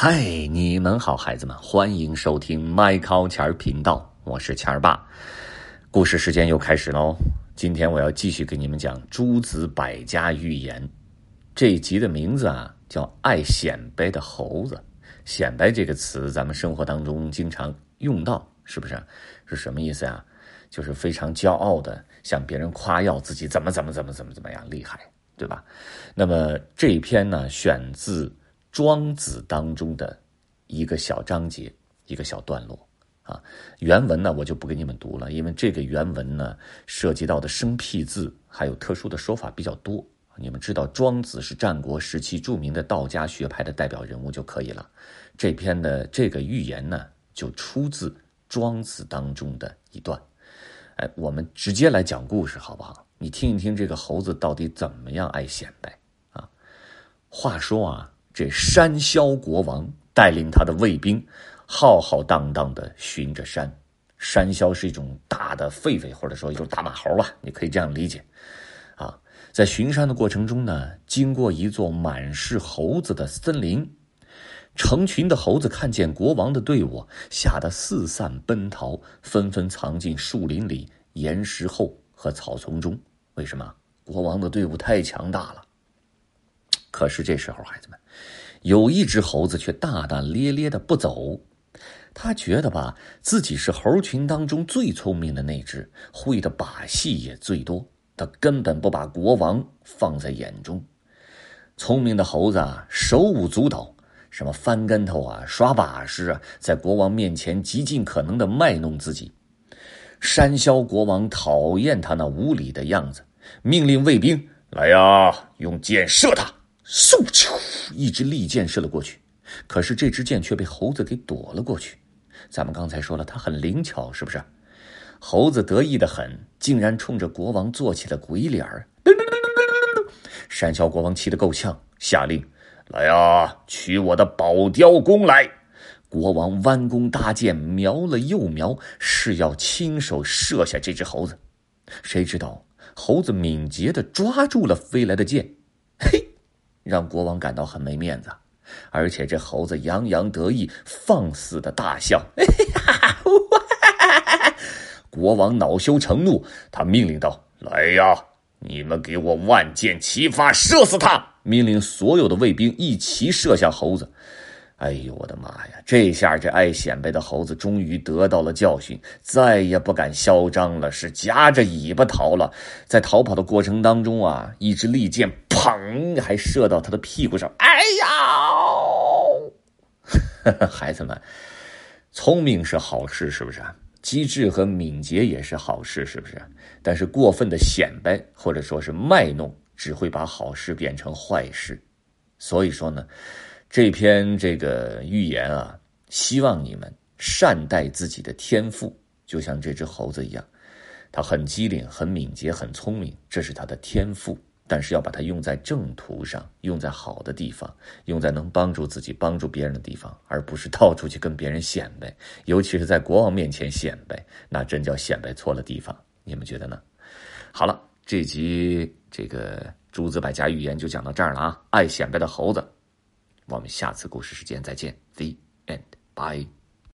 嗨，你们好，孩子们，欢迎收听麦考钱儿频道，我是钱儿爸。故事时间又开始喽，今天我要继续给你们讲诸子百家寓言。这一集的名字啊叫《爱显摆的猴子》。显摆这个词，咱们生活当中经常用到，是不是？是什么意思啊？就是非常骄傲的向别人夸耀自己怎么怎么怎么怎么怎么样厉害，对吧？那么这一篇呢，选自《庄子》当中的一个小章节，一个小段落啊。原文呢，我就不给你们读了，因为这个原文呢，涉及到的生僻字还有特殊的说法比较多。你们知道庄子是战国时期著名的道家学派的代表人物就可以了。这篇的这个寓言呢，就出自庄子当中的一段。哎，我们直接来讲故事好不好？你听一听这个猴子到底怎么样爱显摆啊？话说啊，这山魈国王带领他的卫兵浩浩荡荡的巡着山。山魈是一种大的狒狒，或者说一种大马猴吧，你可以这样理解。啊在巡山的过程中呢，经过一座满是猴子的森林，成群的猴子看见国王的队伍，吓得四散奔逃，纷纷藏进树林里、岩石后和草丛中。为什么？国王的队伍太强大了。可是这时候，孩子们，有一只猴子却大大咧咧的不走。他觉得吧，自己是猴群当中最聪明的那只，会的把戏也最多。他根本不把国王放在眼中，聪明的猴子啊，手舞足蹈，什么翻跟头啊，耍把式啊，在国王面前极尽可能的卖弄自己。山魈国王讨厌他那无礼的样子，命令卫兵来呀，用箭射他。嗖，一支利箭射了过去，可是这支箭却被猴子给躲了过去。咱们刚才说了，它很灵巧，是不是？猴子得意的很，竟然冲着国王做起了鬼脸儿。山魈国王气得够呛，下令：“来呀，取我的宝雕弓来！”国王弯弓搭箭，瞄了又瞄，是要亲手射下这只猴子。谁知道猴子敏捷地抓住了飞来的箭，嘿，让国王感到很没面子。而且这猴子洋洋得意，放肆的大笑。国王恼羞成怒，他命令道：“来呀，你们给我万箭齐发，射死他！”命令所有的卫兵一齐射向猴子。哎呦，我的妈呀！这下这爱显摆的猴子终于得到了教训，再也不敢嚣张了，是夹着尾巴逃了。在逃跑的过程当中啊，一支利箭砰，还射到他的屁股上。哎呀！孩子们，聪明是好事，是不是？机智和敏捷也是好事，是不是？但是过分的显摆或者说是卖弄，只会把好事变成坏事。所以说呢，这篇这个寓言啊，希望你们善待自己的天赋，就像这只猴子一样，它很机灵、很敏捷、很聪明，这是它的天赋。但是要把它用在正途上，用在好的地方，用在能帮助自己、帮助别人的地方，而不是到处去跟别人显摆，尤其是在国王面前显摆，那真叫显摆错了地方。你们觉得呢？好了，这集这个诸子百家寓言就讲到这儿了啊！爱显摆的猴子，我们下次故事时间再见。The end. Bye.